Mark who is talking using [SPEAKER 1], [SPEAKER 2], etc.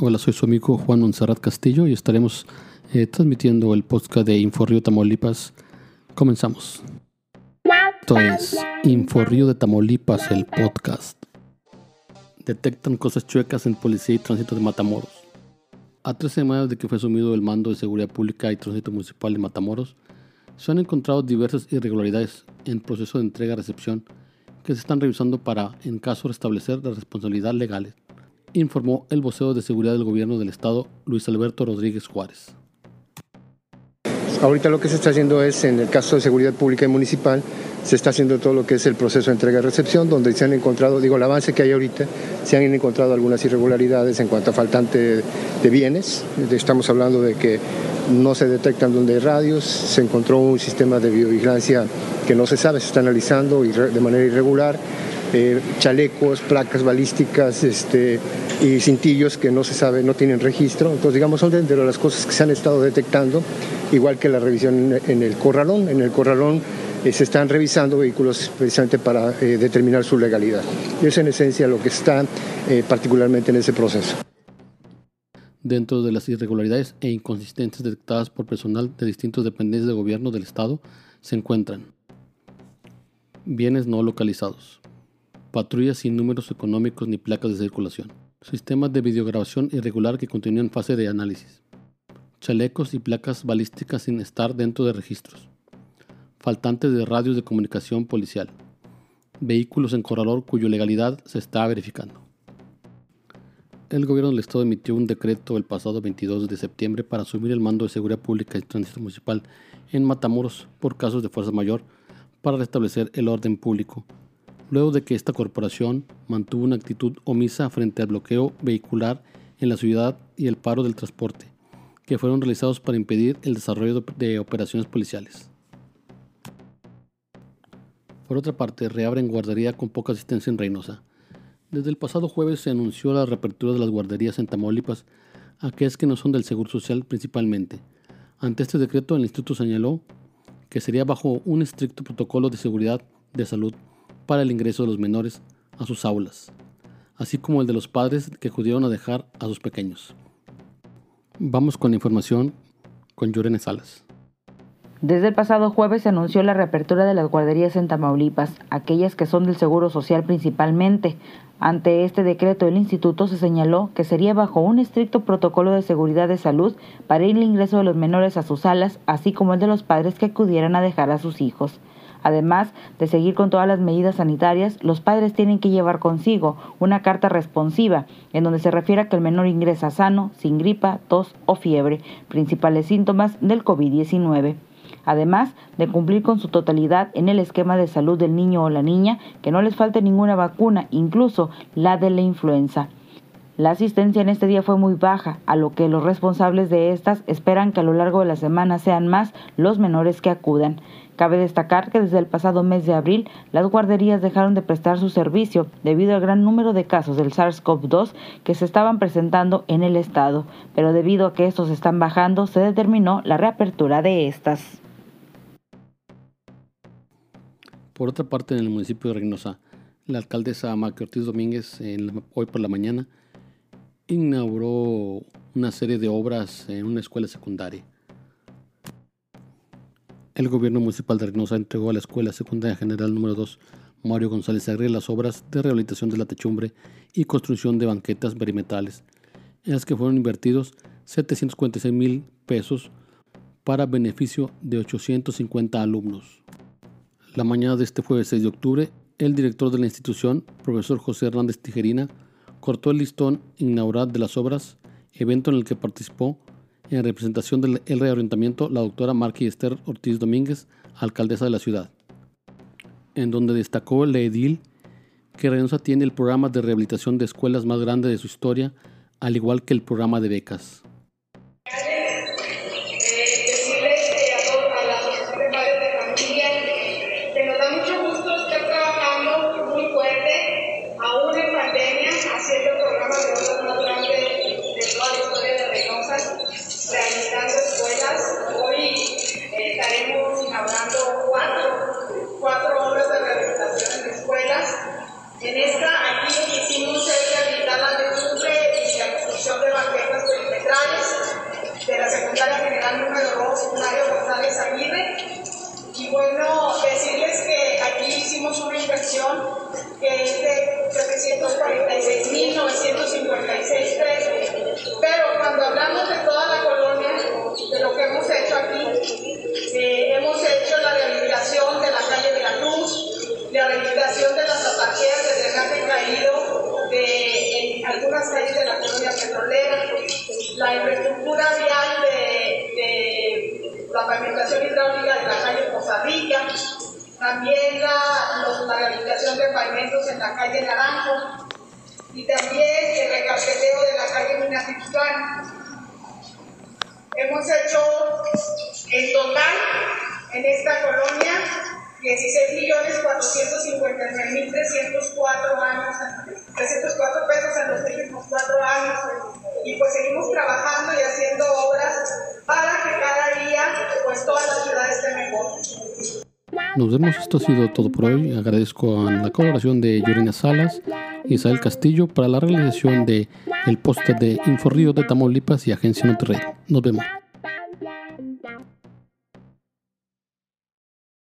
[SPEAKER 1] Hola, soy su amigo Juan Monserrat Castillo y estaremos eh, transmitiendo el podcast de Inforrío Tamaulipas. Comenzamos. Esto es Inforrío de Tamaulipas, el podcast. Detectan cosas chuecas en policía y tránsito de Matamoros. A tres semanas de que fue asumido el mando de seguridad pública y tránsito municipal de Matamoros, se han encontrado diversas irregularidades en proceso de entrega-recepción que se están revisando para, en caso, restablecer las responsabilidades legales, informó el vocero de seguridad del gobierno del estado, Luis Alberto Rodríguez Juárez.
[SPEAKER 2] Ahorita lo que se está haciendo es, en el caso de seguridad pública y municipal, se está haciendo todo lo que es el proceso de entrega-recepción, donde se han encontrado, digo, el avance que hay ahorita, se han encontrado algunas irregularidades en cuanto a faltante de bienes. Estamos hablando de que no se detectan donde hay radios, se encontró un sistema de biovigilancia que no se sabe, se está analizando de manera irregular, eh, chalecos, placas balísticas este, y cintillos que no se sabe, no tienen registro. Entonces, digamos, son de las cosas que se han estado detectando, igual que la revisión en el corralón. En el corralón eh, se están revisando vehículos precisamente para eh, determinar su legalidad. Y es en esencia lo que está particularmente en ese proceso.
[SPEAKER 1] Dentro de las irregularidades e inconsistencias detectadas por personal de distintas dependencias de gobierno del Estado se encuentran Bienes no localizados. Patrullas sin números económicos ni placas de circulación. Sistemas de videograbación irregular que continúan en fase de análisis. Chalecos y placas balísticas sin estar dentro de registros. Faltantes de radios de comunicación policial. Vehículos en corralor cuya legalidad se está verificando. El gobierno del estado emitió un decreto el pasado 22 de septiembre para asumir el mando de seguridad pública y tránsito municipal en Matamoros por casos de fuerza mayor para restablecer el orden público, luego de que esta corporación mantuvo una actitud omisa frente al bloqueo vehicular en la ciudad y el paro del transporte, que fueron realizados para impedir el desarrollo de operaciones policiales. Por otra parte, reabren guardería con poca asistencia en Reynosa. Desde el pasado jueves se anunció la reapertura de las guarderías en Tamaulipas, aquellas que no son del Seguro Social principalmente. Ante este decreto, el instituto señaló que sería bajo un estricto protocolo de seguridad de salud para el ingreso de los menores a sus aulas, así como el de los padres que acudieron a dejar a sus pequeños. Vamos con la información con Llorene Salas.
[SPEAKER 3] Desde el pasado jueves se anunció la reapertura de las guarderías en Tamaulipas, aquellas que son del Seguro Social principalmente. Ante este decreto, el instituto se señaló que sería bajo un estricto protocolo de seguridad de salud para el ingreso de los menores a sus salas, así como el de los padres que acudieran a dejar a sus hijos. Además de seguir con todas las medidas sanitarias, los padres tienen que llevar consigo una carta responsiva en donde se refiere a que el menor ingresa sano, sin gripa, tos o fiebre, principales síntomas del COVID-19 además de cumplir con su totalidad en el esquema de salud del niño o la niña, que no les falte ninguna vacuna, incluso la de la influenza. La asistencia en este día fue muy baja, a lo que los responsables de estas esperan que a lo largo de la semana sean más los menores que acudan. Cabe destacar que desde el pasado mes de abril las guarderías dejaron de prestar su servicio debido al gran número de casos del SARS-CoV-2 que se estaban presentando en el estado, pero debido a que estos están bajando se determinó la reapertura de estas.
[SPEAKER 1] Por otra parte, en el municipio de Reynosa, la alcaldesa Maque Ortiz Domínguez, hoy por la mañana, inauguró una serie de obras en una escuela secundaria. El gobierno municipal de Reynosa entregó a la Escuela Secundaria General número 2 Mario González Agre las obras de rehabilitación de la techumbre y construcción de banquetas perimetrales, en las que fueron invertidos 746 mil pesos para beneficio de 850 alumnos. La mañana de este jueves 6 de octubre, el director de la institución, profesor José Hernández Tijerina, cortó el listón inaugural de las obras, evento en el que participó en representación del reorientamiento la doctora Marqui Esther Ortiz Domínguez, alcaldesa de la ciudad, en donde destacó la edil que Reynosa tiene el programa de rehabilitación de escuelas más grande de su historia, al igual que el programa de becas.
[SPEAKER 4] 46.956 pesos. Pero cuando hablamos de toda la colonia, de lo que hemos hecho aquí, eh, hemos hecho la rehabilitación de la calle de la Cruz, la rehabilitación de las ataqueas de drenaje caído de en algunas calles de la colonia petrolera, la infraestructura vial de, de la pavimentación hidráulica de la calle Poza Rica, también la, la rehabilitación de pavimentos en la calle Naranjo y también el recarpeteo de la calle Minatitlán. Hemos hecho en total en esta colonia 16.459.304 años, 304 pesos en los últimos cuatro años y pues seguimos trabajando y haciendo obras para que cada día pues toda la ciudad esté mejor.
[SPEAKER 1] Nos vemos, esto ha sido todo por hoy. Agradezco a la colaboración de Yorina Salas y Isabel Castillo para la realización de el póster de Inforrío de Tamaulipas y Agencia Monterrey. Nos vemos.